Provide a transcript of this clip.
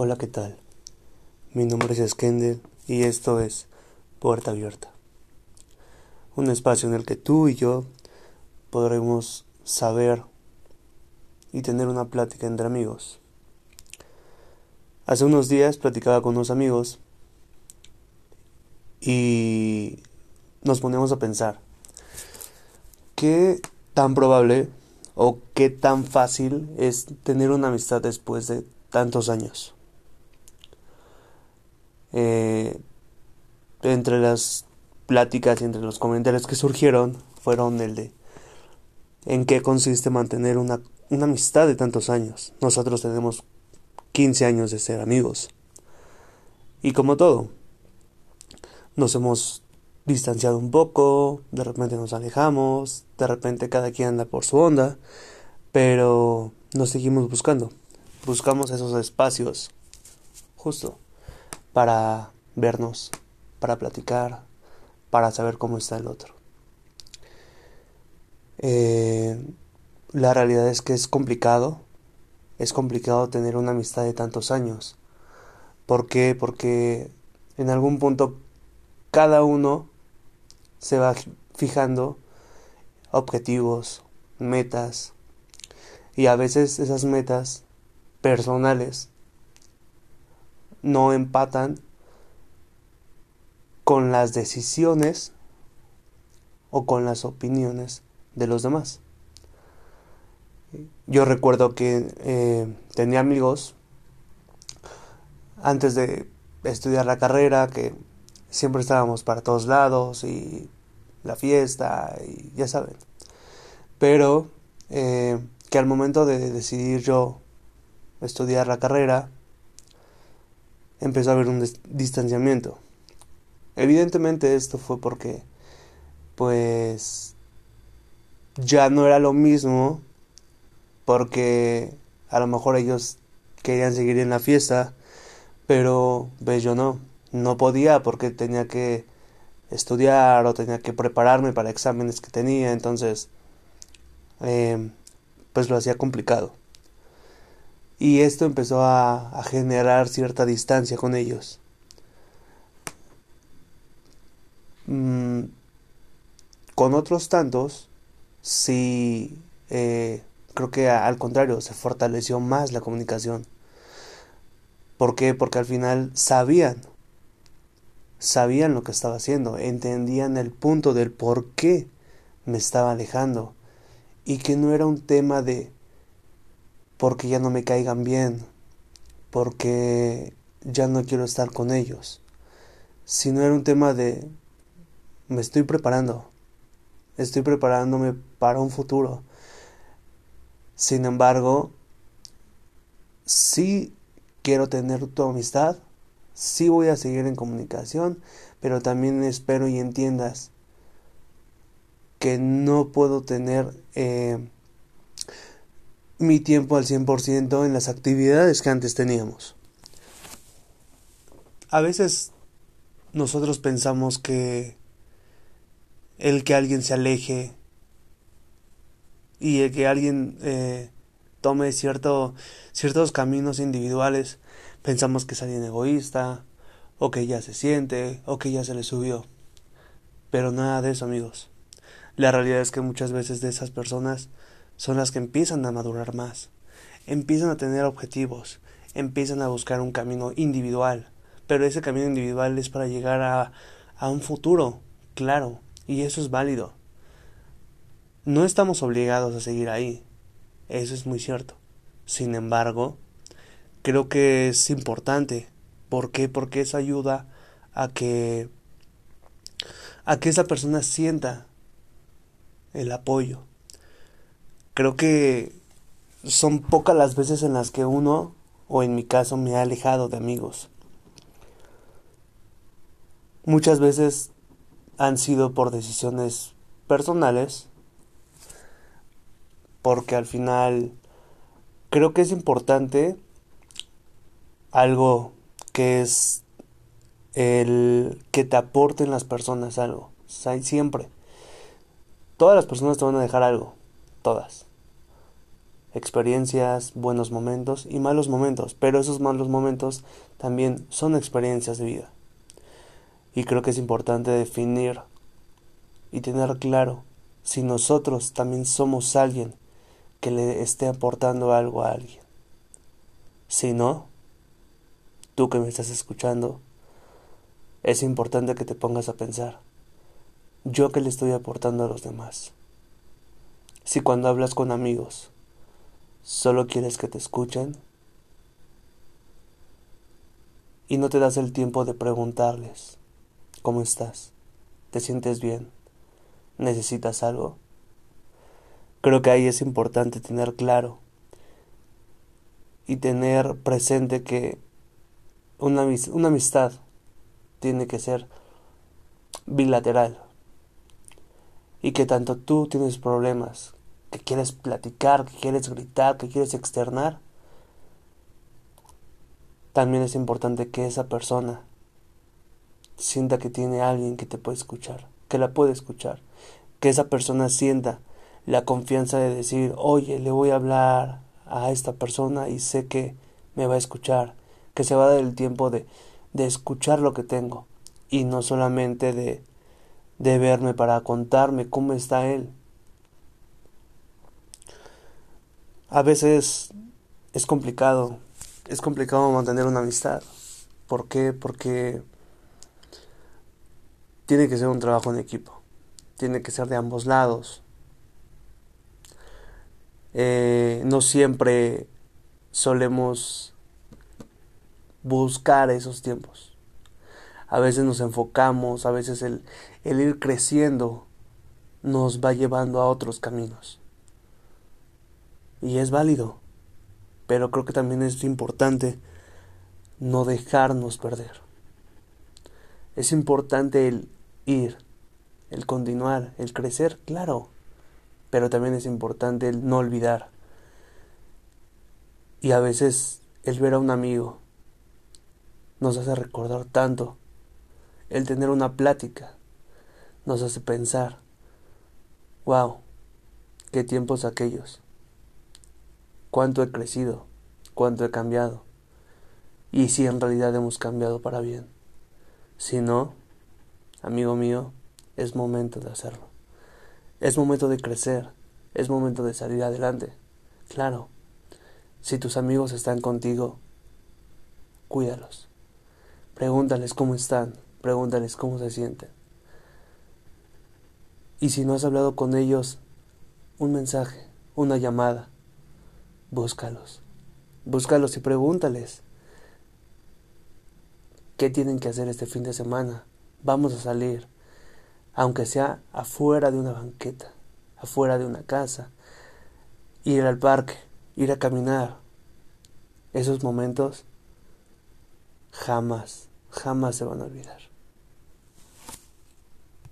Hola, ¿qué tal? Mi nombre es Skender y esto es Puerta Abierta. Un espacio en el que tú y yo podremos saber y tener una plática entre amigos. Hace unos días platicaba con unos amigos y nos ponemos a pensar qué tan probable o qué tan fácil es tener una amistad después de tantos años. Eh, entre las pláticas y entre los comentarios que surgieron fueron el de en qué consiste mantener una, una amistad de tantos años. Nosotros tenemos 15 años de ser amigos. Y como todo, nos hemos distanciado un poco, de repente nos alejamos, de repente cada quien anda por su onda, pero nos seguimos buscando. Buscamos esos espacios justo para vernos, para platicar, para saber cómo está el otro. Eh, la realidad es que es complicado, es complicado tener una amistad de tantos años. ¿Por qué? Porque en algún punto cada uno se va fijando objetivos, metas, y a veces esas metas personales no empatan con las decisiones o con las opiniones de los demás. Yo recuerdo que eh, tenía amigos antes de estudiar la carrera que siempre estábamos para todos lados y la fiesta y ya saben. Pero eh, que al momento de decidir yo estudiar la carrera, empezó a haber un distanciamiento. Evidentemente esto fue porque pues ya no era lo mismo porque a lo mejor ellos querían seguir en la fiesta, pero pues yo no, no podía porque tenía que estudiar o tenía que prepararme para exámenes que tenía, entonces eh, pues lo hacía complicado y esto empezó a, generar cierta distancia con ellos. Mm, con otros tantos, sí, eh, creo que al contrario, se fortaleció más la comunicación. ¿Por qué? Porque al final sabían, sabían lo que estaba haciendo, entendían el punto del por qué me estaba alejando y que no era un tema de porque ya no me caigan bien, porque ya no quiero estar con ellos, sino era un tema de me estoy preparando, estoy preparándome para un futuro. Sin embargo, sí quiero tener tu amistad, sí voy a seguir en comunicación, pero también espero y entiendas que no puedo tener eh, mi tiempo al 100% en las actividades que antes teníamos. A veces nosotros pensamos que el que alguien se aleje y el que alguien eh, tome cierto, ciertos caminos individuales, pensamos que es alguien egoísta, o que ya se siente, o que ya se le subió. Pero nada de eso, amigos. La realidad es que muchas veces de esas personas son las que empiezan a madurar más, empiezan a tener objetivos, empiezan a buscar un camino individual, pero ese camino individual es para llegar a, a un futuro, claro, y eso es válido. No estamos obligados a seguir ahí, eso es muy cierto. Sin embargo, creo que es importante. ¿Por qué? Porque eso ayuda a que a que esa persona sienta el apoyo, Creo que son pocas las veces en las que uno, o en mi caso, me ha alejado de amigos. Muchas veces han sido por decisiones personales, porque al final creo que es importante algo que es el que te aporten las personas algo. siempre. Todas las personas te van a dejar algo. Todas experiencias, buenos momentos y malos momentos, pero esos malos momentos también son experiencias de vida. Y creo que es importante definir y tener claro si nosotros también somos alguien que le esté aportando algo a alguien. Si no, tú que me estás escuchando, es importante que te pongas a pensar, yo que le estoy aportando a los demás. Si cuando hablas con amigos, solo quieres que te escuchen y no te das el tiempo de preguntarles, ¿cómo estás? ¿Te sientes bien? ¿Necesitas algo? Creo que ahí es importante tener claro y tener presente que una, una amistad tiene que ser bilateral y que tanto tú tienes problemas, que quieres platicar, que quieres gritar, que quieres externar, también es importante que esa persona sienta que tiene alguien que te puede escuchar, que la puede escuchar, que esa persona sienta la confianza de decir, oye, le voy a hablar a esta persona y sé que me va a escuchar, que se va a dar el tiempo de, de escuchar lo que tengo y no solamente de, de verme para contarme cómo está él. A veces es complicado, es complicado mantener una amistad. ¿Por qué? Porque tiene que ser un trabajo en equipo, tiene que ser de ambos lados. Eh, no siempre solemos buscar esos tiempos. A veces nos enfocamos, a veces el, el ir creciendo nos va llevando a otros caminos. Y es válido, pero creo que también es importante no dejarnos perder. Es importante el ir, el continuar, el crecer, claro, pero también es importante el no olvidar. Y a veces el ver a un amigo nos hace recordar tanto. El tener una plática nos hace pensar, wow, qué tiempos aquellos, cuánto he crecido, cuánto he cambiado, y si en realidad hemos cambiado para bien. Si no, amigo mío, es momento de hacerlo. Es momento de crecer, es momento de salir adelante. Claro, si tus amigos están contigo, cuídalos. Pregúntales cómo están, pregúntales cómo se sienten. Y si no has hablado con ellos, un mensaje, una llamada, búscalos. Búscalos y pregúntales qué tienen que hacer este fin de semana. Vamos a salir aunque sea afuera de una banqueta, afuera de una casa, ir al parque, ir a caminar. Esos momentos jamás, jamás se van a olvidar.